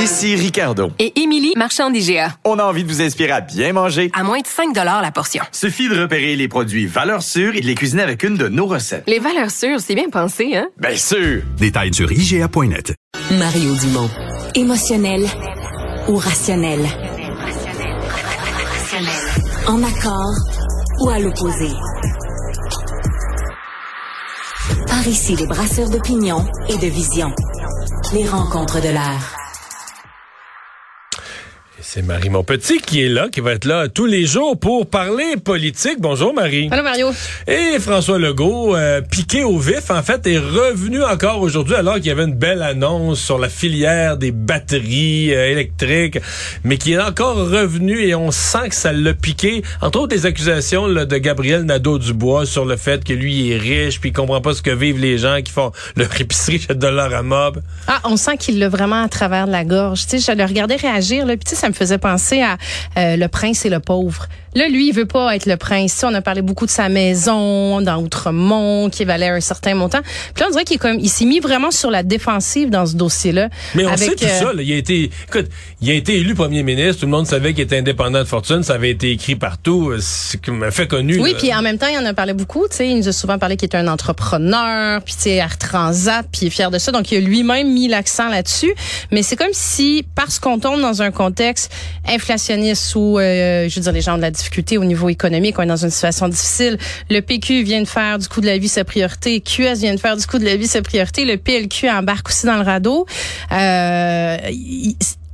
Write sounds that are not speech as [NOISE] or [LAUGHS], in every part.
Ici Ricardo. Et Émilie, marchand d'IGA. On a envie de vous inspirer à bien manger. À moins de 5 la portion. Suffit de repérer les produits valeurs sûres et de les cuisiner avec une de nos recettes. Les valeurs sûres, c'est bien pensé, hein? Bien sûr! Détails sur IGA.net. Mario Dumont. Émotionnel ou rationnel? En accord ou à l'opposé? Par ici, les brasseurs d'opinion et de vision. Les rencontres de l'air. C'est Marie Montpetit qui est là, qui va être là tous les jours pour parler politique. Bonjour Marie. Allô Mario. Et François Legault, euh, piqué au vif, en fait, est revenu encore aujourd'hui alors qu'il y avait une belle annonce sur la filière des batteries euh, électriques, mais qui est encore revenu et on sent que ça l'a piqué. Entre autres, les accusations là, de Gabriel Nadeau-Dubois sur le fait que lui est riche puis il comprend pas ce que vivent les gens qui font leur épicerie chez Dollar Mob. Ah, on sent qu'il l'a vraiment à travers de la gorge. Tu sais, je le regardais réagir, là, puis tu sais, ça me faisait penser à euh, le prince et le pauvre. Là, lui, il veut pas être le prince. on a parlé beaucoup de sa maison dans Outremont, qui valait un certain montant. Puis là, on dirait qu'il comme, il s'est mis vraiment sur la défensive dans ce dossier-là. Mais on sait tout euh, ça. Là. Il a été, écoute, il a été élu premier ministre. Tout le monde savait qu'il était indépendant de fortune. Ça avait été écrit partout. C'est un fait connu. Oui, puis en même temps, il en a parlé beaucoup. Tu sais, il nous a souvent parlé qu'il était un entrepreneur, puis tu sais, Air Transat, puis il est fier de ça. Donc, il a lui-même mis l'accent là-dessus. Mais c'est comme si, parce qu'on tombe dans un contexte inflationniste où, euh, je veux dire, les gens ont de la difficulté au niveau économique, on est dans une situation difficile. Le PQ vient de faire du coût de la vie sa priorité, QS vient de faire du coût de la vie sa priorité, le PLQ embarque aussi dans le radeau. Euh,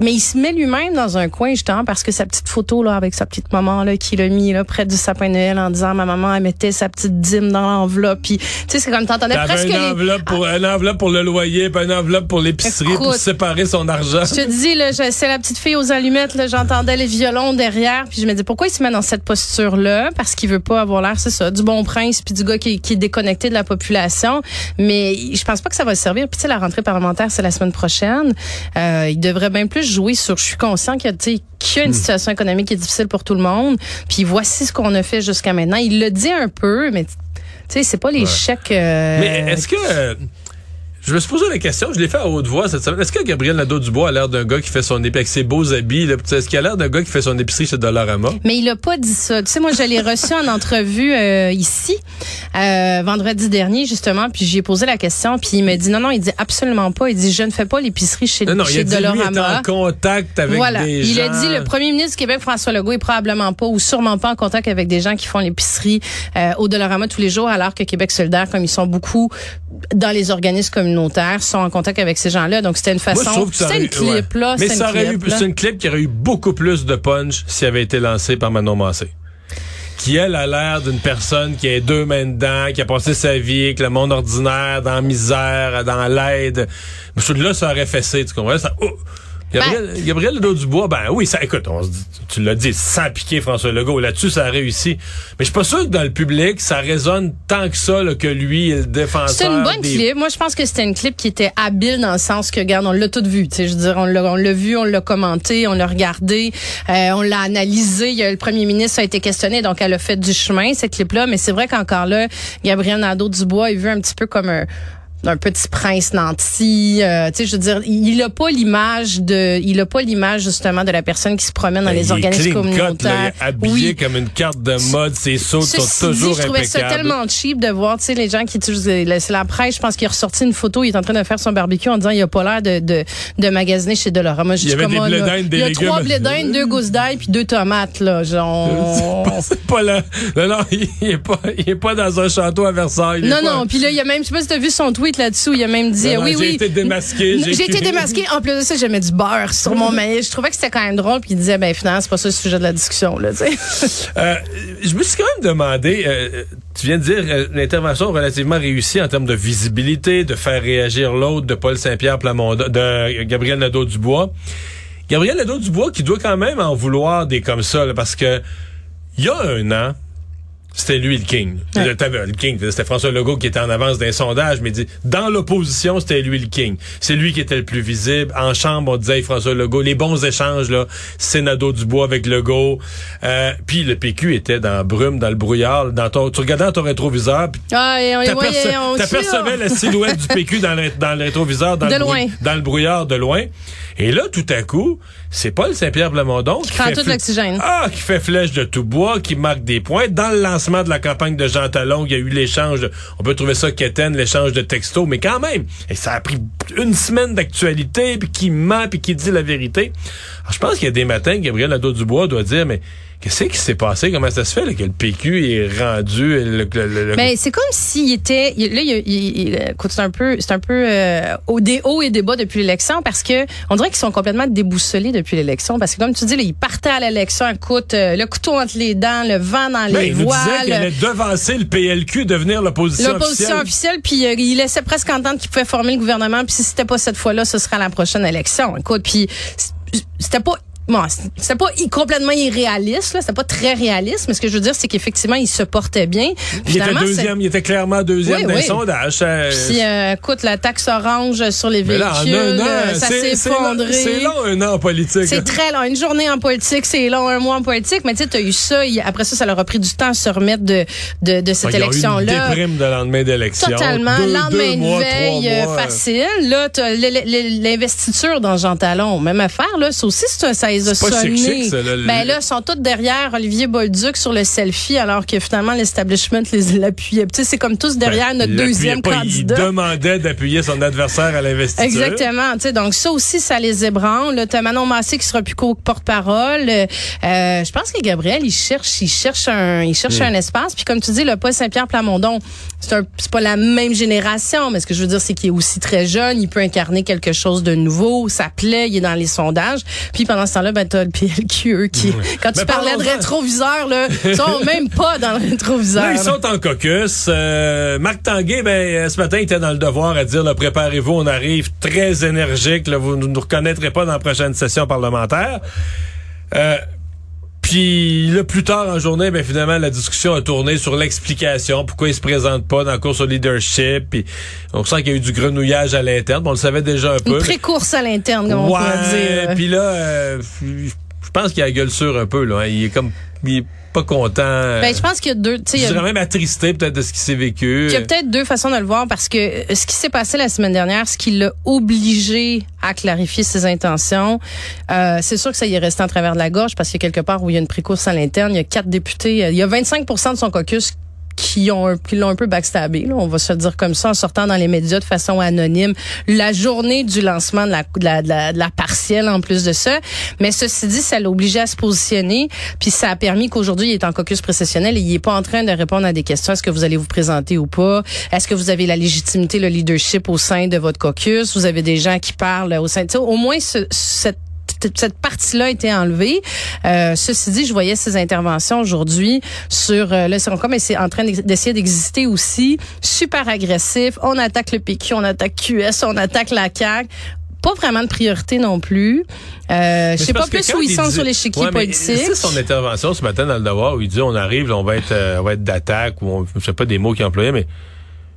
mais il se met lui-même dans un coin justement parce que sa petite photo là avec sa petite maman là qui l'a mis là près du sapin de Noël en disant ma maman elle mettait sa petite dîme dans l'enveloppe. Puis tu sais c'est comme t'entendais presque une enveloppe pour ah. une enveloppe pour le loyer puis une enveloppe pour l'épicerie pour séparer son argent. Je te dis là c'est la petite fille aux allumettes là j'entendais les violons derrière puis je me dis pourquoi il se met dans cette posture là parce qu'il veut pas avoir l'air c'est ça du bon prince puis du gars qui, qui, est déconnecté de la population. Mais je pense pas que ça va servir. Puis tu sais la rentrée parlementaire c'est la semaine prochaine. Euh, il devrait bien plus jouer sur je suis conscient qu'il y a une hmm. situation économique qui est difficile pour tout le monde. Puis voici ce qu'on a fait jusqu'à maintenant. Il le dit un peu, mais tu sais, c'est pas l'échec. Euh, mais est-ce que je me suis posé la question, je l'ai fait à haute voix cette semaine. Est-ce que Gabriel Nadeau-Dubois a l'air d'un gars qui fait son épicerie avec ses beaux habits? Est-ce qu'il a l'air d'un gars qui fait son épicerie chez Dollarama? Mais il a pas dit ça. Tu sais, moi, je l'ai [LAUGHS] reçu en entrevue euh, ici, euh, vendredi dernier, justement, puis j'ai posé la question, puis il me dit non, non, il dit absolument pas. Il dit, je ne fais pas l'épicerie chez, non, non, chez il a dit, Lui est en contact avec voilà. des il gens. a dit, le premier ministre du Québec, François Legault, est probablement pas ou sûrement pas en contact avec des gens qui font l'épicerie euh, au Dollarama tous les jours, alors que Québec solidaire, comme ils sont beaucoup dans les organismes communautaires, sont en contact avec ces gens-là. Donc, c'était une façon. C'était une clip, là. Mais ça aurait eu, c'est une clip qui aurait eu beaucoup plus de punch s'il avait été lancé par Manon Massé qui elle a l'air d'une personne qui a deux mains dedans, qui a passé sa vie avec le monde ordinaire, dans la misère, dans l'aide. Là, ça aurait fessé, tu comprends? Ça, oh, Gabriel, ben, Gabriel Dubois, ben oui, ça, écoute, on, tu l'as dit, sans piquer François Legault, là-dessus, ça a réussi. Mais je suis pas sûr que dans le public, ça résonne tant que ça, que lui est le défenseur. C'est une bonne clip. Moi, je pense que c'était une clip qui était habile dans le sens que, regarde, on l'a tout vu. Tu sais, je veux dire, on l'a, on l'a vu, on l'a commenté, on l'a regardé, euh, on l'a analysé. Il y a, le premier ministre a été questionné, donc elle a fait du chemin, cette clip-là. Mais c'est vrai qu'encore là, Gabriel Nadeau-Dubois est vu un petit peu comme un d'un petit prince nanti. Euh, tu sais, je veux dire, il a pas l'image de, il a pas l'image justement de la personne qui se promène dans ben, les organismes communautaires. Cut, habillé comme une carte de mode, ses sauts sont toujours dit, Je trouvais ça tellement cheap de voir, tu sais, les gens qui c'est la presse. Je pense qu'il a ressorti une photo, il est en train de faire son barbecue en disant il a pas l'air de, de, de magasiner chez Dolorama. Il y avait des oh, Il y a trois blé deux gousses d'ail puis deux tomates là. Genre. [LAUGHS] C'est pas là. Non, non, [LAUGHS] il est pas, il est pas dans un château à Versailles. Non, non. Puis là, il y a même, je sais pas si t'as vu son tweet tweet là-dessous. Il a même dit, Non, non, oui, j'ai oui. été démasqué, j'ai J'ai été démasqué. En plus de ça, je mets du beurre sur mon maïs. Je trouvais que c'était quand même drôle. Puis il disait, ben finalement, c'est pas ça le sujet de la discussion, là, tu sais. [LAUGHS] Euh, je me suis quand même demandé, euh, tu viens de dire euh, l'intervention relativement réussie en termes de visibilité, de faire réagir l'autre de Paul Saint-Pierre Plamondon, de Gabriel Nadeau-Dubois. Gabriel Nadeau-Dubois qui doit quand même en vouloir des comme ça, là, parce que il y a un an, c'était lui le king. Ouais. Le king, c'était François Legault qui était en avance d'un sondage, mais dit, dans l'opposition, c'était lui le king. C'est lui qui était le plus visible. En chambre, on disait hey, François Legault, les bons échanges, là, c'est Nadeau-Dubois avec Legault. Euh, puis le PQ était dans la brume, dans le brouillard. Dans ton, tu regardais dans ton rétroviseur, puis Ah, T'apercevais la silhouette du PQ dans le, dans le rétroviseur, dans, De le loin. dans le brouillard de loin. Et là, tout à coup, c'est Paul Saint-Pierre Plamondon qui, prend fait tout l'oxygène. Ah, qui fait flèche de tout bois, qui marque des points. Dans le de la campagne de Jean Talon, il y a eu l'échange, on peut trouver ça quétaine, l'échange de textos, mais quand même, ça a pris une semaine d'actualité, puis qui ment, puis qui dit la vérité. Alors, je pense qu'il y a des matins, Gabriel Nadeau-Dubois doit dire, mais qu'est-ce qui s'est passé? Comment ça se fait là, que le PQ est rendu... Le, le- le- Mais c'est comme s'il était il- là il, il- il- écoute c'est un peu c'est un peu euh, au des hauts et des bas depuis l'élection parce que on dirait qu'ils sont complètement déboussolés depuis l'élection parce que comme tu dis là, ils partaient à l'élection écoute euh, le couteau entre les dents le vent dans Ben, les il nous disait qu'il voiles allait devancer le PLQ, devenir l'opposition L'opposition officielle. officielle, puis euh, il laissait presque entendre qu'il pouvait former le gouvernement, puis si c'était pas cette fois-là, ce sera la prochaine élection. Écoute, puis c'était pas Bon, c'était pas complètement irréaliste, là, c'était pas très réaliste, mais ce que je veux dire, c'est qu'effectivement, il se portait bien. Il était c'est- deuxième, il était clairement deuxième Oui, dans oui. les sondages. Puis, euh, écoute, la taxe orange sur les mais là, en véhicules, un an, euh, ça c'est- s'est c'est long- effondré. C'est long, un an en politique. C'est très long. Une journée en politique, c'est long. Un mois en politique. Mais tu sais, t'as eu ça. Après ça, ça leur a pris du temps à se remettre de, de, de cette Ils ont eu une élection-là. de lendemain d'élection. Totalement. Deux- Lendemain deux de mois, veille, euh, mois. facile. Là, t'as l'investiture dans Jean Talon. Même affaire, là. Ça aussi, c'est un, les a ça, là, ben là, ils sont tous derrière Olivier Bolduc sur le selfie, alors que finalement, l'establishment les [LAUGHS] l'appuyait. Tu sais, c'est comme tous derrière Ben, notre deuxième pas, candidat. Il demandait d'appuyer son adversaire à l'investiture. Exactement. Tu sais, donc ça aussi, ça les ébranle. T'as Manon Massé qui sera plus qu'au porte-parole. Euh, je pense que Gabriel, il cherche, il cherche un, il cherche un espace. Puis comme tu dis, le Paul Saint-Pierre Plamondon, c'est pas la même génération, mais ce que je veux dire, c'est qu'il est aussi très jeune. Il peut incarner quelque chose de nouveau. Ça plaît. Il est dans les sondages. Puis pendant ce temps-là, ben t'as le PLQ eux, qui, quand tu Mais parlais de rétroviseur, là, [LAUGHS] ils sont même pas dans le rétroviseur. Là, ils sont en caucus. Euh, Marc Tanguay, ben, euh, ce matin, il était dans le devoir à dire, préparez-vous, on arrive très énergique. Là, vous ne nous reconnaîtrez pas dans la prochaine session parlementaire. Euh, puis là, plus tard en journée, ben finalement, la discussion a tourné sur l'explication, pourquoi il se présente pas dans la course au leadership. Puis on sent qu'il y a eu du grenouillage à l'interne. Bon, on le savait déjà un peu. Une pré-course à l'interne, comme on pourrait Ouais, dire. puis là, euh, je pense qu'il a la gueule sûre un peu. Là, hein. Il est comme, il est pas content. Ben, je pense qu'il y a deux, tu sais, il je dirais même attristé peut-être de ce qui s'est vécu. Il y a peut-être deux façons de le voir parce que euh, ce qui s'est passé la semaine dernière, ce qui l'a obligé à clarifier ses intentions, euh, c'est sûr que ça y est resté en travers de la gorge parce que quelque part où il y a une précourse à l'interne, il y a quatre députés, euh, il y a 25 de son caucus qui ont qui l'ont un peu backstabé, là, on va se dire comme ça, en sortant dans les médias de façon anonyme la journée du lancement de la, de la, de la, de partielle en plus de ça. Mais ceci dit, ça l'a obligé à se positionner, puis ça a permis qu'aujourd'hui, il est en caucus précessionnel et il est pas en train de répondre à des questions. Est-ce que vous allez vous présenter ou pas? Est-ce que vous avez la légitimité, le leadership au sein de votre caucus? Vous avez des gens qui parlent au sein... sais, Au moins, ce, cette cette partie-là a été enlevée. Euh, ceci dit, je voyais ces interventions aujourd'hui sur euh, le Seroncom, mais c'est en train d'essayer d'exister aussi. Super agressif. On attaque le PQ, on attaque QS, on attaque la CAQ. Pas vraiment de priorité non plus. Euh, je sais pas plus où ils il sont dit- sur l'échiquier Ouais, politique. C'est son intervention ce matin dans le devoir où il dit on arrive, là, on va être, euh, on va être d'attaque ou on, je sais pas des mots qu'il employait, mais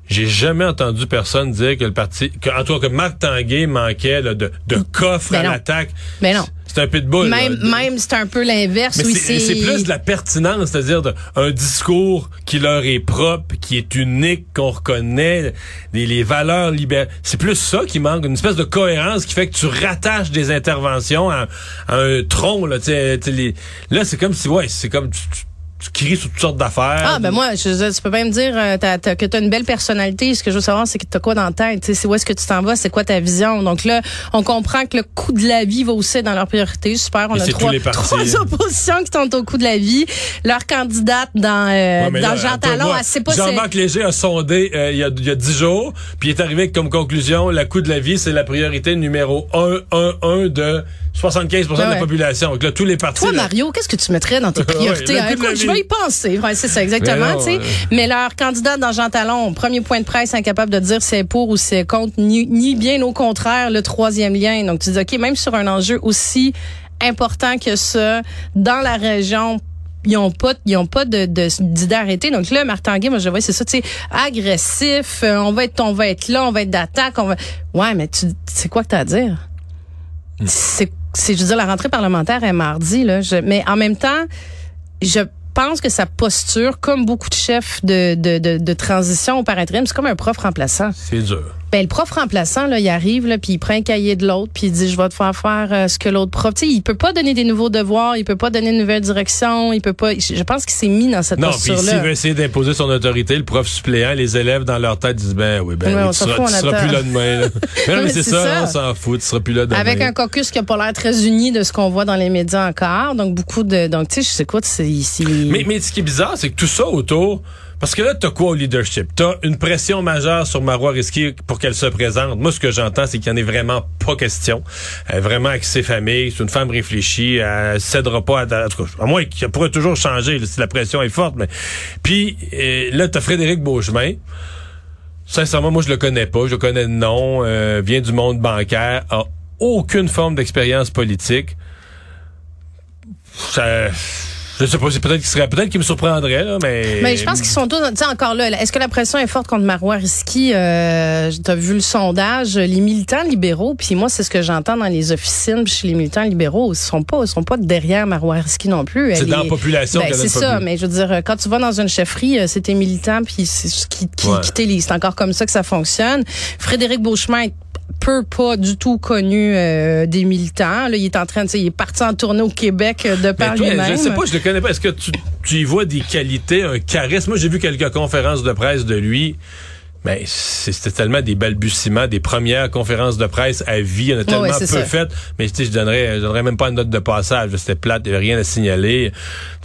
j'ai jamais entendu personne dire que le parti, que, en tout cas que Marc Tanguay manquait là, de, de coffre Ben à l'attaque. Ben non. C'est un pitbull. là. Même, même c'est un peu l'inverse. Mais c'est plus de la pertinence, c'est-à-dire de- un discours qui leur est propre, qui est unique, qu'on reconnaît, les, les valeurs libérales. C'est plus ça qui manque, une espèce de cohérence qui fait que tu rattaches des interventions à, à un tronc. Là, les- là c'est comme si, ouais, c'est comme tu, tu- tu cries sur toutes sortes d'affaires. Ah, ben moi, je, tu peux bien me dire euh, t'as- t'as- que tu as une belle personnalité. Ce que je veux savoir, c'est que tu as quoi dans la tête? C'est où est-ce que tu t'en vas? C'est quoi ta vision? Donc là, on comprend que le coût de la vie va aussi dans leur priorité. Super, on Et a trois, trois oppositions qui sont au coût de la vie. Leur candidate dans, euh, Ouais, dans là, Jean Talon, elle sait pas Jean-Marc Léger a sondé euh, il y a il y a dix jours, puis il est arrivé comme conclusion, le coût de la vie, c'est la priorité numéro un, un, un de 75% de la Ouais. population. Donc là, tous les partis... Toi, là- Mario, qu'est-ce que tu mettrais dans tes [LAUGHS] Ouais, priorités? le Je vais y penser. Ouais, c'est ça, exactement. Mais non, tu sais. Mais leur candidate dans Jean Talon, premier point de presse, incapable de dire c'est pour ou c'est contre, ni, ni bien au contraire, le troisième lien. Donc, tu dis, OK, même sur un enjeu aussi important que ça, dans la région, ils ont pas ils ont pas de de- d'idée arrêtée donc là Martin Tanguay moi je vois c'est ça tu sais agressif euh, on va être on va être là on va être d'attaque on va ouais mais tu c'est quoi que t'as à dire? C'est c'est je veux dire la rentrée parlementaire est mardi là je- mais en même temps je pense que sa posture comme beaucoup de chefs de de de, transition au intérim c'est comme un prof remplaçant C'est dur. Ben, le prof remplaçant, là, il arrive, là, puis il prend un cahier de l'autre, puis il dit, je vais te faire faire euh, ce que l'autre prof. Tu sais, il peut pas donner des nouveaux devoirs, il peut pas donner une nouvelle direction, il peut pas. Je pense qu'il s'est mis dans cette Non, puis s'il veut essayer d'imposer son autorité, le prof suppléant, les élèves dans leur tête disent ben oui, ben oui, on tu seras, fout, tu on seras plus là demain. là. [LAUGHS] Mais non, mais Mais c'est c'est ça, ça. on s'en fout, tu seras plus là demain. Avec un caucus qui a pas l'air très uni de ce qu'on voit dans les médias encore. Donc, beaucoup de. Donc, tu sais, je sais quoi, c'est ici. Mais, mais ce qui est bizarre, c'est que tout ça autour, parce que là, t'as quoi au leadership? T'as une pression majeure sur Marois Risky pour qu'elle se présente. Moi, ce que j'entends, c'est qu'il n'y en est vraiment pas question. Elle est vraiment avec ses familles, c'est une femme réfléchie, elle cédera pas à, en tout cas, à moins qu'elle pourrait toujours changer si la pression est forte. Mais Puis euh, là, t'as Frédéric Beauchemin. Sincèrement, moi, je le connais pas. Je le connais de nom, euh, vient du monde bancaire, a aucune forme d'expérience politique. Ça, je sais pas, c'est peut-être qu'il serait, peut-être qu'il me surprendrait, là, mais. Mais je pense qu'ils sont tous, tu sais, encore là, est-ce que la pression est forte contre Marois Risky? Euh, t'as vu le sondage, les militants libéraux, puis moi, c'est ce que j'entends dans les officines, puis chez les militants libéraux, ils sont pas, ils sont pas derrière Marois Risky non plus. C'est dans la est- population Ben, c'est ça, mais je veux dire, quand tu vas dans une chefferie, euh, c'est tes militants, puis c'est ce qui, qui, Ouais. qui t'élisent. C'est encore comme ça que ça fonctionne. Frédéric Beauchemin peu pas du tout connu euh, des militants. Là, il est en train de, il est parti en tournée au Québec euh, de par lui-même. je sais pas, je le connais pas. Est-ce que tu, tu y vois des qualités, un charisme? Moi, j'ai vu quelques conférences de presse de lui. Mais c'est- c'était tellement des balbutiements, des premières conférences de presse à vie. Il y en a tellement peu ça. faites. Mais tu sais, je donnerais, je donnerais même pas une note de passage. C'était plate, il n'y avait rien à signaler.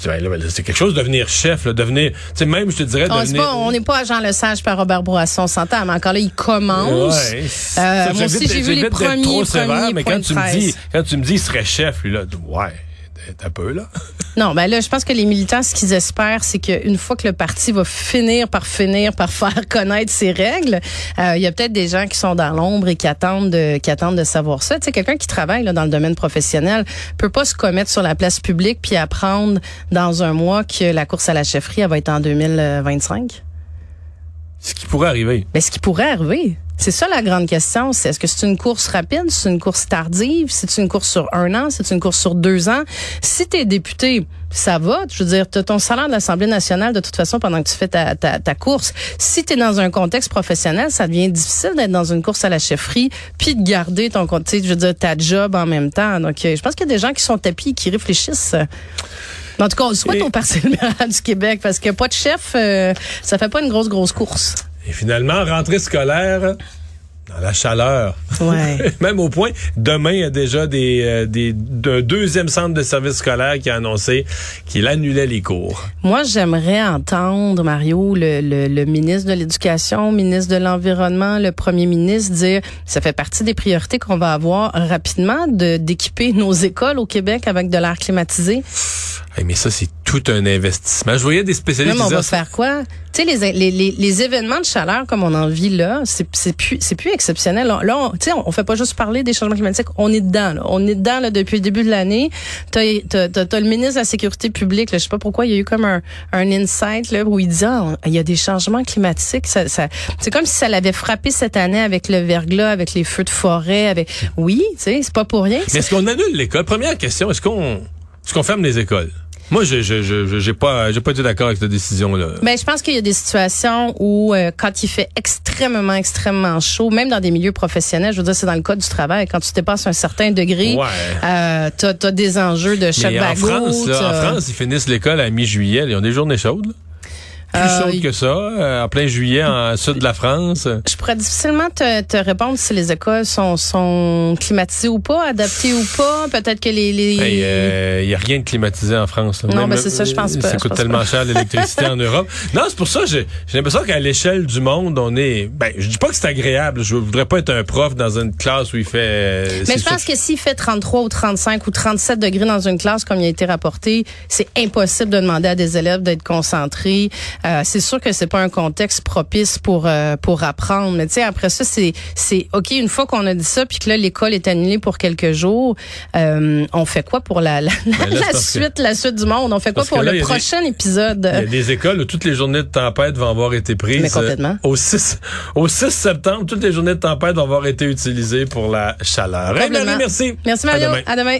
Ben, ben, C'est quelque chose de devenir chef, là, devenir. Tu sais, même, je te dirais, On devenir. pas, on n'est pas à Jean Lesage par Robert Bourasson, on s'entend, mais encore là, il commence. Ouais. Euh, Ça, moi aussi, j'ai vu les premiers, trop sévère, premiers mais points quand tu me dis, quand tu me dis, il serait chef, lui, là, ouais, un peu, là. [LAUGHS] Non, ben là, je pense que les militants, ce qu'ils espèrent, c'est qu'une fois que le parti va finir par finir par [LAUGHS] faire connaître ses règles, euh, il y a peut-être des gens qui sont dans l'ombre et qui attendent de, qui attendent de savoir ça. Tu sais, quelqu'un qui travaille là, dans le domaine professionnel peut pas se commettre sur la place publique puis apprendre dans un mois que la course à la chefferie elle va être en 2025. Ce qui pourrait arriver. Mais ce qui pourrait arriver, c'est ça la grande question. C'est est-ce que c'est une course rapide, c'est une course tardive, c'est une course sur un an, c'est une course sur deux ans? Si t'es député, ça va. Je veux dire, t'as ton salaire de l'Assemblée nationale de toute façon pendant que tu fais ta, ta, ta course. Si t'es dans un contexte professionnel, ça devient difficile d'être dans une course à la chefferie puis de garder ton, tu sais, je veux dire, ta job en même temps. Donc, euh, je pense qu'il y a des gens qui sont tapis et qui réfléchissent. En tout cas, on le souhaite Et- au Parti libéral du Québec parce que pas de chef, euh, ça fait pas une grosse, grosse course. Et finalement, rentrée scolaire dans la chaleur. Ouais. [LAUGHS] Même au point, demain, il y a déjà des, euh, des un deuxième centre de service scolaire qui a annoncé qu'il annulait les cours. Moi, j'aimerais entendre, Mario, le, le, le ministre de l'Éducation, ministre de l'Environnement, le premier ministre dire, ça fait partie des priorités qu'on va avoir rapidement, de d'équiper nos écoles au Québec avec de l'air climatisé. Hey, mais ça, c'est tout un investissement. Je voyais des spécialistes Même on va faire quoi? Tu sais, les, les, les, les événements de chaleur comme on en vit là, c'est c'est plus, c'est plus exceptionnel. Là, on, tu sais, on, fait pas juste parler des changements climatiques, on est dedans. Là. On est dedans là, depuis le début de l'année. T'as as, t'as le ministre de la Sécurité publique, là, je sais pas pourquoi, il y a eu comme un, un insight là, où il dit, ah, il y a des changements climatiques. Ça, ça, c'est comme si ça l'avait frappé cette année avec le verglas, avec les feux de forêt. avec Oui, tu sais, c'est pas pour rien. Mais est-ce qu'on annule l'école? Première question, est-ce qu'on est-ce qu'on ferme les écoles? Moi, j'ai j'ai- j'ai- j'ai pas, j'ai pas été d'accord avec cette décision-là. Ben, je pense qu'il y a des situations où, euh, quand il fait extrêmement, extrêmement chaud, même dans des milieux professionnels, je veux dire, c'est dans le cas du travail, quand tu dépasses un certain degré, Ouais. euh, t'as as des enjeux de choc Mais en. France, là, en France, ils finissent l'école à mi-juillet. Ils ont des journées chaudes. là. Plus Euh, chaudes que ça, euh, en plein juillet, en sud de la France. Je pourrais difficilement te, te répondre si les écoles sont, sont climatisées ou pas, adaptées ou pas. Peut-être que les... les... Il n'y a rien de climatisé en France. là. Non, ben, c'est ça, je pense pas, Ça coûte tellement pas. cher l'électricité en [LAUGHS] Europe. Non, c'est pour ça, j'ai j'ai l'impression qu'à l'échelle du monde, on est... Ben, je dis pas que c'est agréable. Je voudrais pas être un prof dans une classe où il fait... euh, Mais je pense que s'il fait 33 ou 35 ou 37 degrés dans une classe, comme il a été rapporté, c'est impossible de demander à des élèves d'être concentrés. Euh, c'est sûr que c'est pas un contexte propice pour euh, pour apprendre. Mais tu sais, après ça, c'est c'est ok. Une fois qu'on a dit ça, puis que là l'école est annulée pour quelques jours, euh, on fait quoi pour la la, Ben là, la que- suite la suite du monde? On fait quoi pour là, le des- prochain épisode? Il y a des écoles où toutes les journées de tempête vont avoir été prises. Mais complètement. euh, Au 6, au 6 septembre, toutes les journées de tempête vont avoir été utilisées pour la chaleur. Hey, Complètement. Marie, merci. Merci À Mario. demain. À demain.